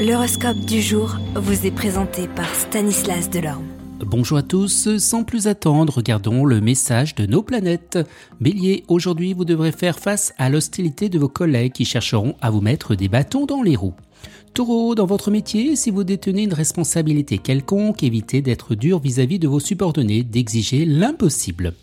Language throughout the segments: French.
L'horoscope du jour vous est présenté par Stanislas Delorme. Bonjour à tous, sans plus attendre, regardons le message de nos planètes. Bélier, aujourd'hui vous devrez faire face à l'hostilité de vos collègues qui chercheront à vous mettre des bâtons dans les roues. Taureau, dans votre métier, si vous détenez une responsabilité quelconque, évitez d'être dur vis-à-vis de vos subordonnés, d'exiger l'impossible.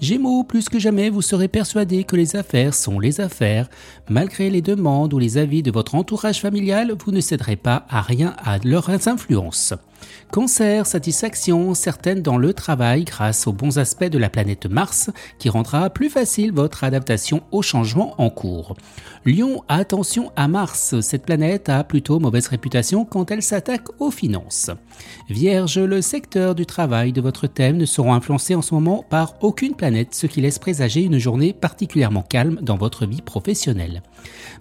Gémeaux, plus que jamais, vous serez persuadé que les affaires sont les affaires. Malgré les demandes ou les avis de votre entourage familial, vous ne céderez pas à rien à leurs influences. Cancer, satisfaction certaine dans le travail grâce aux bons aspects de la planète Mars qui rendra plus facile votre adaptation aux changements en cours. Lion, attention à Mars, cette planète a plutôt mauvaise réputation quand elle s'attaque aux finances. Vierge, le secteur du travail de votre thème ne seront influencés en ce moment par aucune planète, ce qui laisse présager une journée particulièrement calme dans votre vie professionnelle.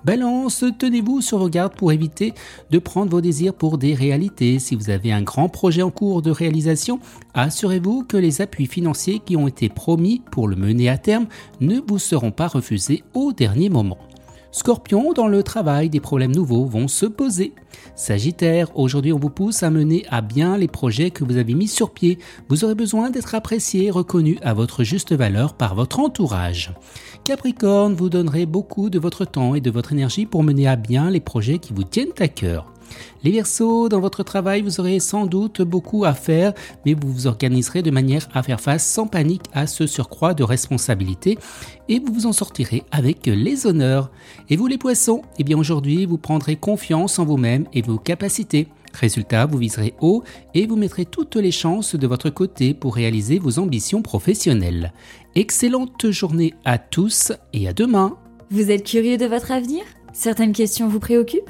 Balance, tenez-vous sur vos gardes pour éviter de prendre vos désirs pour des réalités. Si vous avez un grand projet en cours de réalisation, assurez-vous que les appuis financiers qui ont été promis pour le mener à terme ne vous seront pas refusés au dernier moment. Scorpion, dans le travail, des problèmes nouveaux vont se poser. Sagittaire, aujourd'hui on vous pousse à mener à bien les projets que vous avez mis sur pied. Vous aurez besoin d'être apprécié et reconnu à votre juste valeur par votre entourage. Capricorne, vous donnerez beaucoup de votre temps et de votre énergie pour mener à bien les projets qui vous tiennent à cœur. Les Verseaux, dans votre travail, vous aurez sans doute beaucoup à faire, mais vous vous organiserez de manière à faire face sans panique à ce surcroît de responsabilité et vous vous en sortirez avec les honneurs. Et vous les Poissons, eh bien aujourd'hui, vous prendrez confiance en vous-même et vos capacités. Résultat, vous viserez haut et vous mettrez toutes les chances de votre côté pour réaliser vos ambitions professionnelles. Excellente journée à tous et à demain. Vous êtes curieux de votre avenir? Certaines questions vous préoccupent?